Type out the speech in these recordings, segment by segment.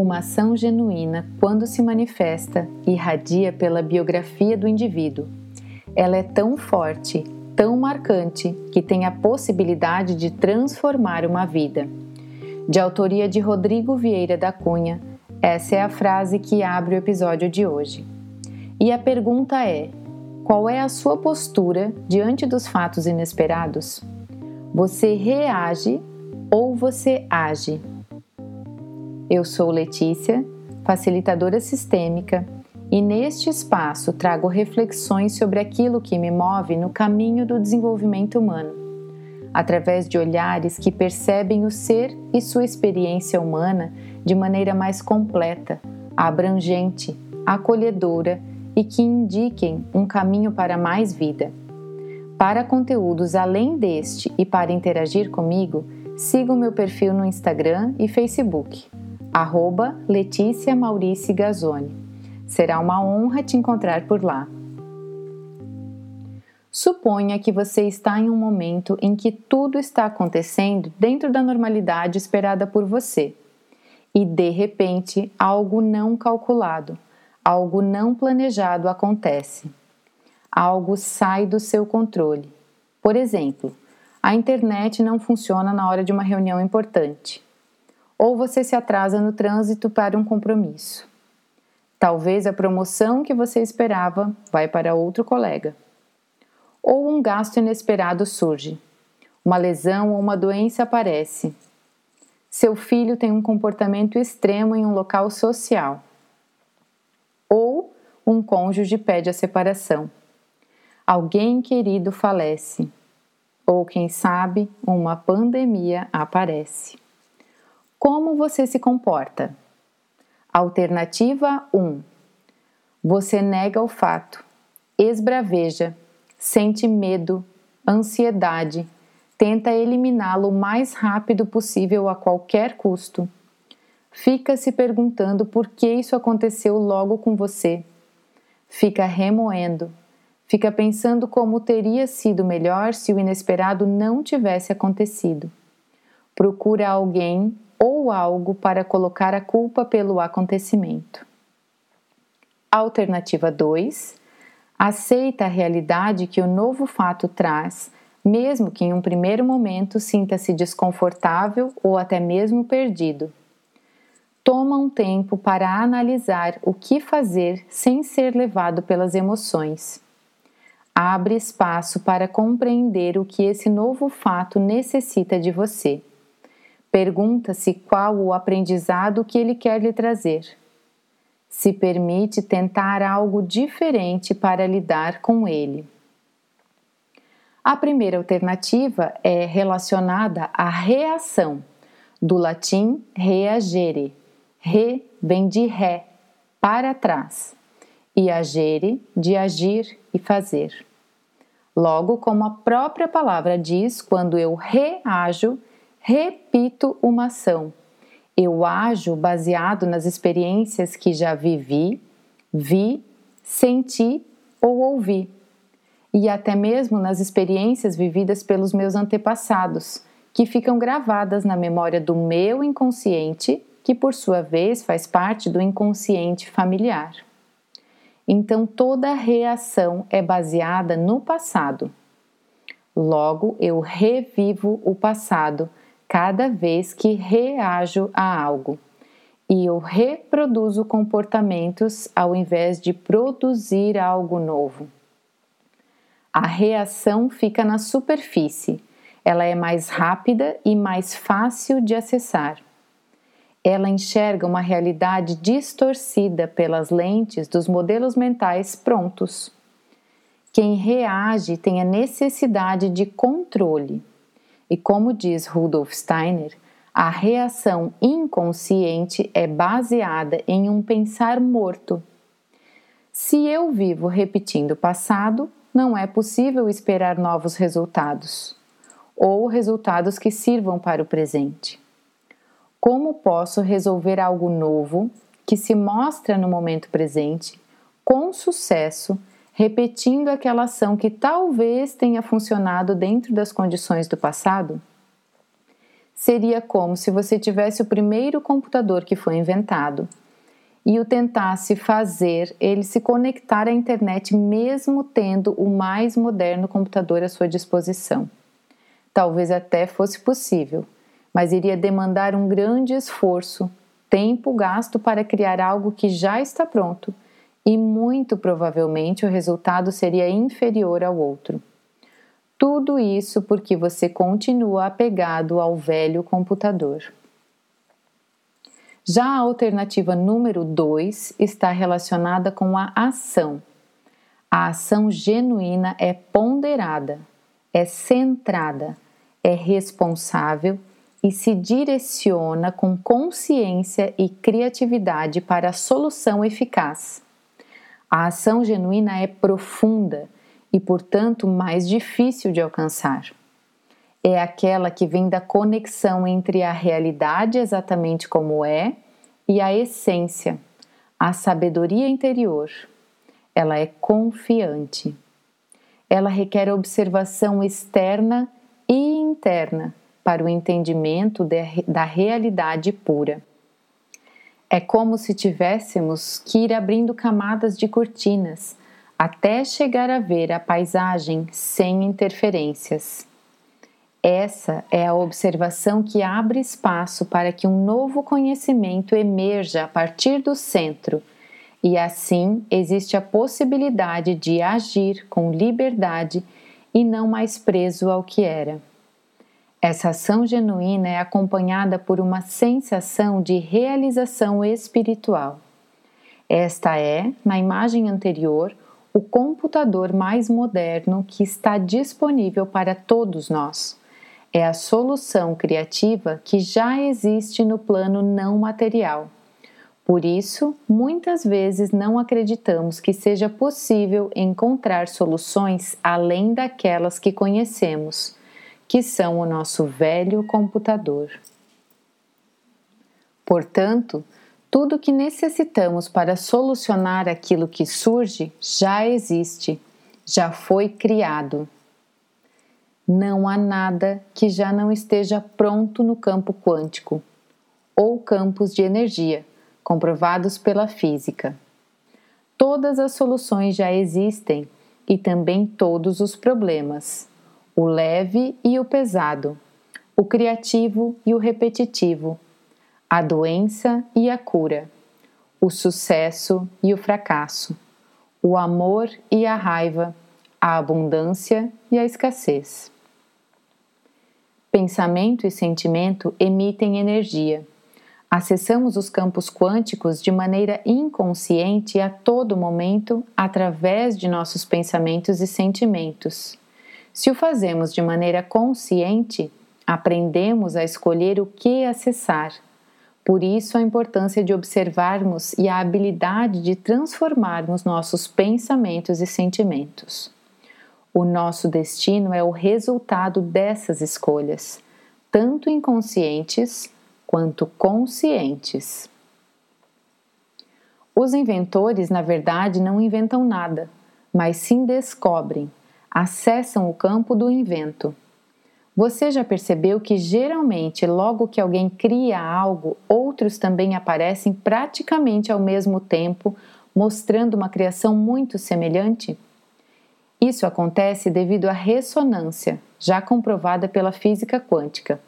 Uma ação genuína, quando se manifesta, irradia pela biografia do indivíduo. Ela é tão forte, tão marcante, que tem a possibilidade de transformar uma vida. De autoria de Rodrigo Vieira da Cunha, essa é a frase que abre o episódio de hoje. E a pergunta é: qual é a sua postura diante dos fatos inesperados? Você reage ou você age? Eu sou Letícia, facilitadora sistêmica, e neste espaço trago reflexões sobre aquilo que me move no caminho do desenvolvimento humano, através de olhares que percebem o ser e sua experiência humana de maneira mais completa, abrangente, acolhedora e que indiquem um caminho para mais vida. Para conteúdos além deste e para interagir comigo, siga o meu perfil no Instagram e Facebook arroba Letícia Maurice Gazzoni. Será uma honra te encontrar por lá. Suponha que você está em um momento em que tudo está acontecendo dentro da normalidade esperada por você e de repente algo não calculado, algo não planejado acontece. Algo sai do seu controle. Por exemplo, a internet não funciona na hora de uma reunião importante ou você se atrasa no trânsito para um compromisso. Talvez a promoção que você esperava vai para outro colega. Ou um gasto inesperado surge. Uma lesão ou uma doença aparece. Seu filho tem um comportamento extremo em um local social. Ou um cônjuge pede a separação. Alguém querido falece. Ou, quem sabe, uma pandemia aparece. Como você se comporta? Alternativa 1. Você nega o fato, esbraveja, sente medo, ansiedade, tenta eliminá-lo o mais rápido possível a qualquer custo. Fica se perguntando por que isso aconteceu logo com você. Fica remoendo, fica pensando como teria sido melhor se o inesperado não tivesse acontecido. Procura alguém ou algo para colocar a culpa pelo acontecimento. Alternativa 2. Aceita a realidade que o novo fato traz, mesmo que em um primeiro momento sinta-se desconfortável ou até mesmo perdido. Toma um tempo para analisar o que fazer sem ser levado pelas emoções. Abre espaço para compreender o que esse novo fato necessita de você. Pergunta-se qual o aprendizado que ele quer lhe trazer. Se permite tentar algo diferente para lidar com ele. A primeira alternativa é relacionada à reação, do latim reagere. Re vem de ré, para trás, e agere, de agir e fazer. Logo, como a própria palavra diz, quando eu reajo, repito uma ação. Eu ajo baseado nas experiências que já vivi, vi, senti ou ouvi, e até mesmo nas experiências vividas pelos meus antepassados, que ficam gravadas na memória do meu inconsciente, que por sua vez faz parte do inconsciente familiar. Então toda reação é baseada no passado. Logo, eu revivo o passado cada vez que reajo a algo e eu reproduzo comportamentos ao invés de produzir algo novo. A reação fica na superfície, ela é mais rápida e mais fácil de acessar. Ela enxerga uma realidade distorcida pelas lentes dos modelos mentais prontos. Quem reage tem a necessidade de controle e como diz Rudolf Steiner, a reação inconsciente é baseada em um pensar morto. Se eu vivo repetindo o passado, não é possível esperar novos resultados ou resultados que sirvam para o presente. Como posso resolver algo novo que se mostra no momento presente com sucesso repetindo aquela ação que talvez tenha funcionado dentro das condições do passado? seria como se você tivesse o primeiro computador que foi inventado e o tentasse fazer ele se conectar à internet, mesmo tendo o mais moderno computador à sua disposição. Talvez até fosse possível, mas iria demandar um grande esforço, tempo gasto para criar algo que já está pronto e muito provavelmente o resultado seria inferior ao outro. Tudo isso porque você continua apegado ao velho computador. Já a alternativa número 2 está relacionada com a ação. A ação genuína é ponderada, é centrada, é responsável e se direciona com consciência e criatividade para a solução eficaz. A ação genuína é profunda e, portanto, mais difícil de alcançar é aquela que vem da conexão entre a realidade exatamente como é e a essência, a sabedoria interior. Ela é confiante. Ela requer observação externa e interna para o entendimento de, da realidade pura. É como se tivéssemos que ir abrindo camadas de cortinas até chegar a ver a paisagem sem interferências. Essa é a observação que abre espaço para que um novo conhecimento emerja a partir do centro, e assim existe a possibilidade de agir com liberdade e não mais preso ao que era. Essa ação genuína é acompanhada por uma sensação de realização espiritual. Esta é, na imagem anterior, o computador mais moderno que está disponível para todos nós é a solução criativa que já existe no plano não material. Por isso, muitas vezes não acreditamos que seja possível encontrar soluções além daquelas que conhecemos, que são o nosso velho computador. Portanto, tudo o que necessitamos para solucionar aquilo que surge já existe, já foi criado. Não há nada que já não esteja pronto no campo quântico ou campos de energia, comprovados pela física. Todas as soluções já existem e também todos os problemas, o leve e o pesado, o criativo e o repetitivo, a doença e a cura, o sucesso e o fracasso, o amor e a raiva, a abundância e a escassez. Pensamento e sentimento emitem energia. Acessamos os campos quânticos de maneira inconsciente a todo momento através de nossos pensamentos e sentimentos. Se o fazemos de maneira consciente, aprendemos a escolher o que acessar. Por isso, a importância de observarmos e a habilidade de transformarmos nossos pensamentos e sentimentos. O nosso destino é o resultado dessas escolhas, tanto inconscientes quanto conscientes. Os inventores, na verdade, não inventam nada, mas sim descobrem, acessam o campo do invento. Você já percebeu que geralmente, logo que alguém cria algo, outros também aparecem praticamente ao mesmo tempo, mostrando uma criação muito semelhante? Isso acontece devido à ressonância, já comprovada pela física quântica.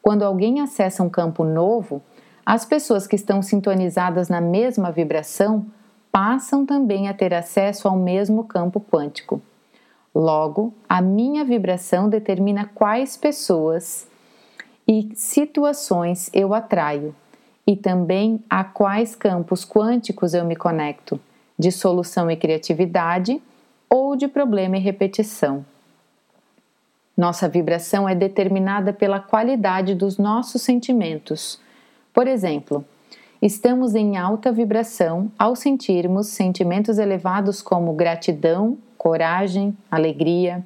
Quando alguém acessa um campo novo, as pessoas que estão sintonizadas na mesma vibração passam também a ter acesso ao mesmo campo quântico. Logo, a minha vibração determina quais pessoas e situações eu atraio e também a quais campos quânticos eu me conecto, de solução e criatividade ou de problema e repetição. Nossa vibração é determinada pela qualidade dos nossos sentimentos. Por exemplo, estamos em alta vibração ao sentirmos sentimentos elevados como gratidão, coragem, alegria,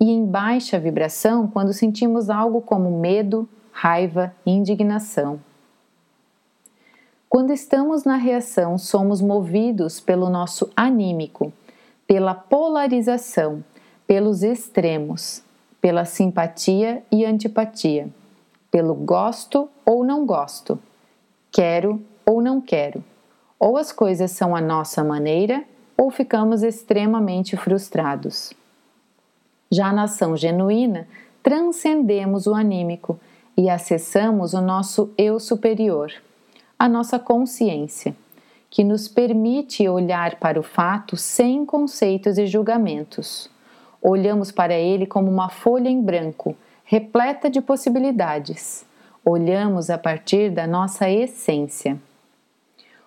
e em baixa vibração quando sentimos algo como medo, raiva indignação. Quando estamos na reação, somos movidos pelo nosso anímico pela polarização, pelos extremos, pela simpatia e antipatia. pelo gosto ou não gosto, quero ou não quero. Ou as coisas são a nossa maneira ou ficamos extremamente frustrados. Já na ação genuína, transcendemos o anímico e acessamos o nosso eu superior, a nossa consciência, que nos permite olhar para o fato sem conceitos e julgamentos. Olhamos para ele como uma folha em branco, repleta de possibilidades. Olhamos a partir da nossa essência.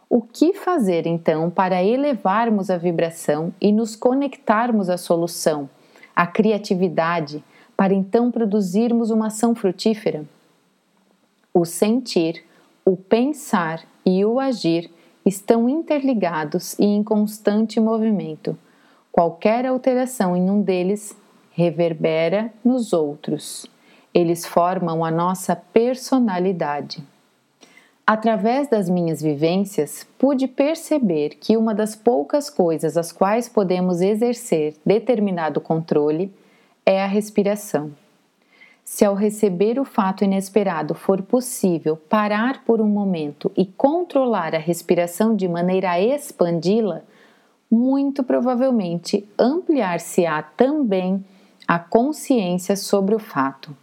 O que fazer então para elevarmos a vibração e nos conectarmos à solução, à criatividade, para então produzirmos uma ação frutífera? O sentir, o pensar e o agir estão interligados e em constante movimento. Qualquer alteração em um deles reverbera nos outros. Eles formam a nossa personalidade. Através das minhas vivências, pude perceber que uma das poucas coisas às quais podemos exercer determinado controle é a respiração. Se ao receber o fato inesperado for possível parar por um momento e controlar a respiração de maneira a expandi-la, muito provavelmente ampliar-se-á também a consciência sobre o fato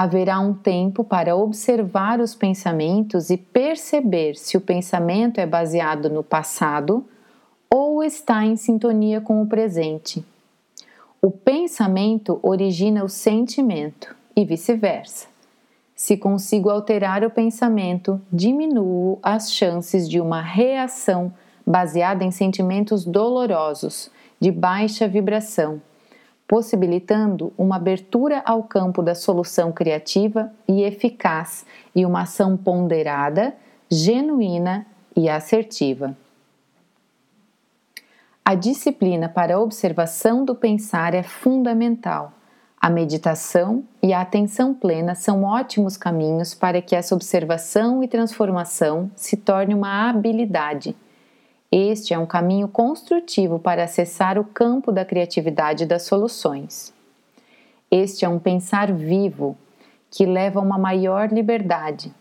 haverá um tempo para observar os pensamentos e perceber se o pensamento é baseado no passado ou está em sintonia com o presente. O pensamento origina o sentimento e vice-versa. Se consigo alterar o pensamento, diminuo as chances de uma reação baseada em sentimentos dolorosos, de baixa vibração possibilitando uma abertura ao campo da solução criativa e eficaz e uma ação ponderada, genuína e assertiva. A disciplina para a observação do pensar é fundamental. A meditação e a atenção plena são ótimos caminhos para que essa observação e transformação se torne uma habilidade este é um caminho construtivo para acessar o campo da criatividade das soluções. Este é um pensar vivo que leva a uma maior liberdade,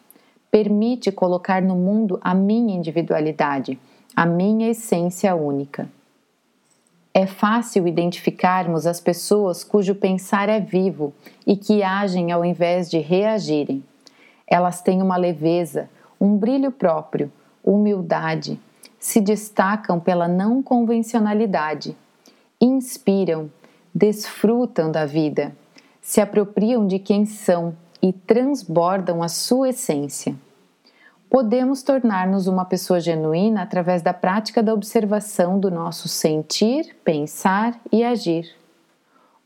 permite colocar no mundo a minha individualidade, a minha essência única. É fácil identificarmos as pessoas cujo pensar é vivo e que agem ao invés de reagirem. Elas têm uma leveza, um brilho próprio, humildade, se destacam pela não convencionalidade, inspiram, desfrutam da vida, se apropriam de quem são e transbordam a sua essência. Podemos tornar-nos uma pessoa genuína através da prática da observação do nosso sentir, pensar e agir.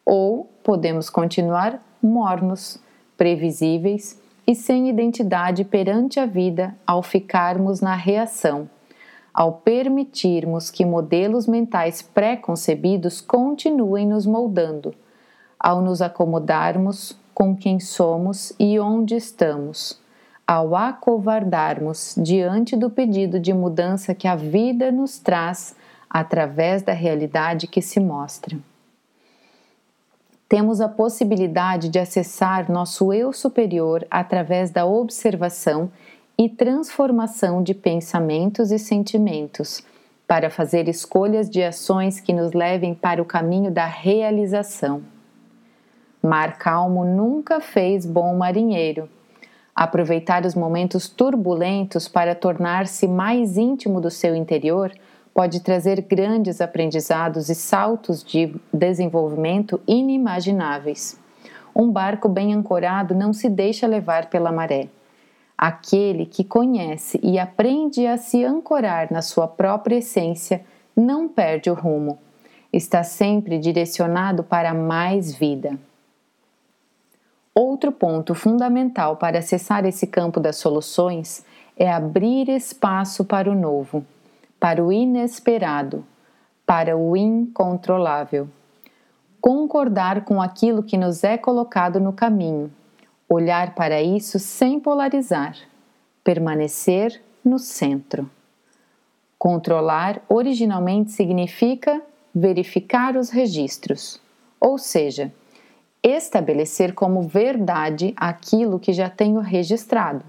Ou podemos continuar mornos, previsíveis e sem identidade perante a vida ao ficarmos na reação ao permitirmos que modelos mentais pré-concebidos continuem nos moldando, ao nos acomodarmos com quem somos e onde estamos, ao acovardarmos diante do pedido de mudança que a vida nos traz através da realidade que se mostra. Temos a possibilidade de acessar nosso eu superior através da observação e transformação de pensamentos e sentimentos, para fazer escolhas de ações que nos levem para o caminho da realização. Mar calmo nunca fez bom marinheiro. Aproveitar os momentos turbulentos para tornar-se mais íntimo do seu interior pode trazer grandes aprendizados e saltos de desenvolvimento inimagináveis. Um barco bem ancorado não se deixa levar pela maré. Aquele que conhece e aprende a se ancorar na sua própria essência não perde o rumo, está sempre direcionado para mais vida. Outro ponto fundamental para acessar esse campo das soluções é abrir espaço para o novo, para o inesperado, para o incontrolável. Concordar com aquilo que nos é colocado no caminho olhar para isso sem polarizar, permanecer no centro. Controlar originalmente significa verificar os registros, ou seja, estabelecer como verdade aquilo que já tenho registrado.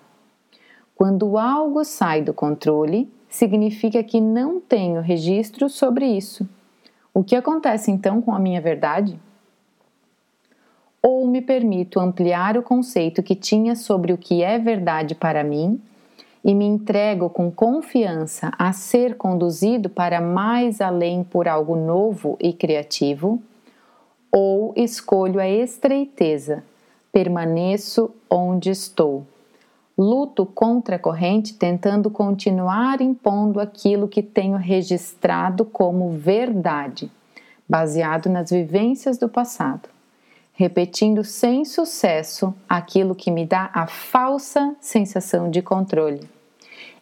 Quando algo sai do controle, significa que não tenho registro sobre isso. O que acontece então com a minha verdade? Ou me permito ampliar o conceito que tinha sobre o que é verdade para mim e me entrego com confiança a ser conduzido para mais além por algo novo e criativo? Ou escolho a estreiteza, permaneço onde estou Luto contra a corrente tentando continuar impondo aquilo que tenho registrado como verdade, baseado nas vivências do passado, repetindo sem sucesso aquilo que me dá a falsa sensação de controle,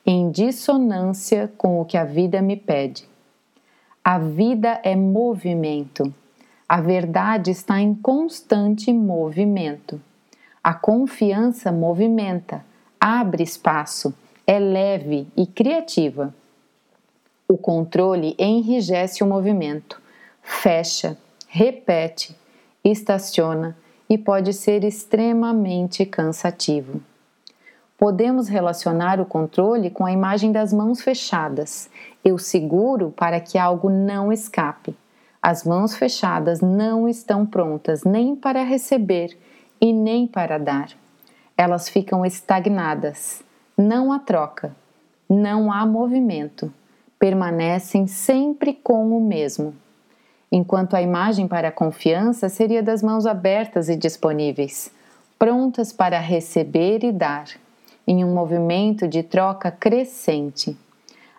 em dissonância com o que a vida me pede. A vida é movimento. A verdade está em constante movimento. A confiança movimenta abre espaço, é leve e criativa. O controle enrijece o movimento, fecha, repete, estaciona e pode ser extremamente cansativo. Podemos relacionar o controle com a imagem das mãos fechadas. Eu seguro para que algo não escape. As mãos fechadas não estão prontas nem para receber e nem para dar elas ficam estagnadas. Não há troca, não há movimento, permanecem sempre com o mesmo. Enquanto a imagem para a confiança seria das mãos abertas e disponíveis, prontas para receber e dar, em um movimento de troca crescente.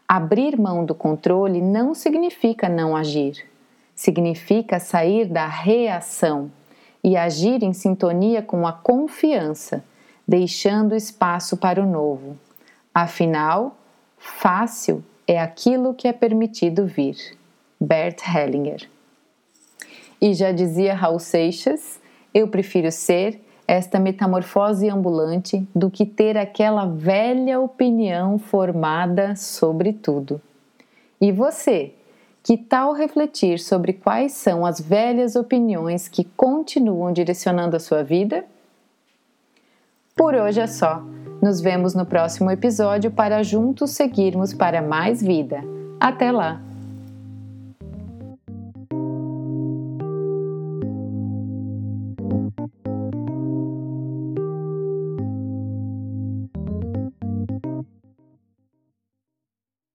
Abrir mão do controle não significa não agir, significa sair da reação e agir em sintonia com a confiança deixando espaço para o novo. Afinal, fácil é aquilo que é permitido vir. Bert Hellinger. E já dizia Raul Seixas, eu prefiro ser esta metamorfose ambulante do que ter aquela velha opinião formada sobre tudo. E você, que tal refletir sobre quais são as velhas opiniões que continuam direcionando a sua vida? Por hoje é só. Nos vemos no próximo episódio para juntos seguirmos para mais vida. Até lá!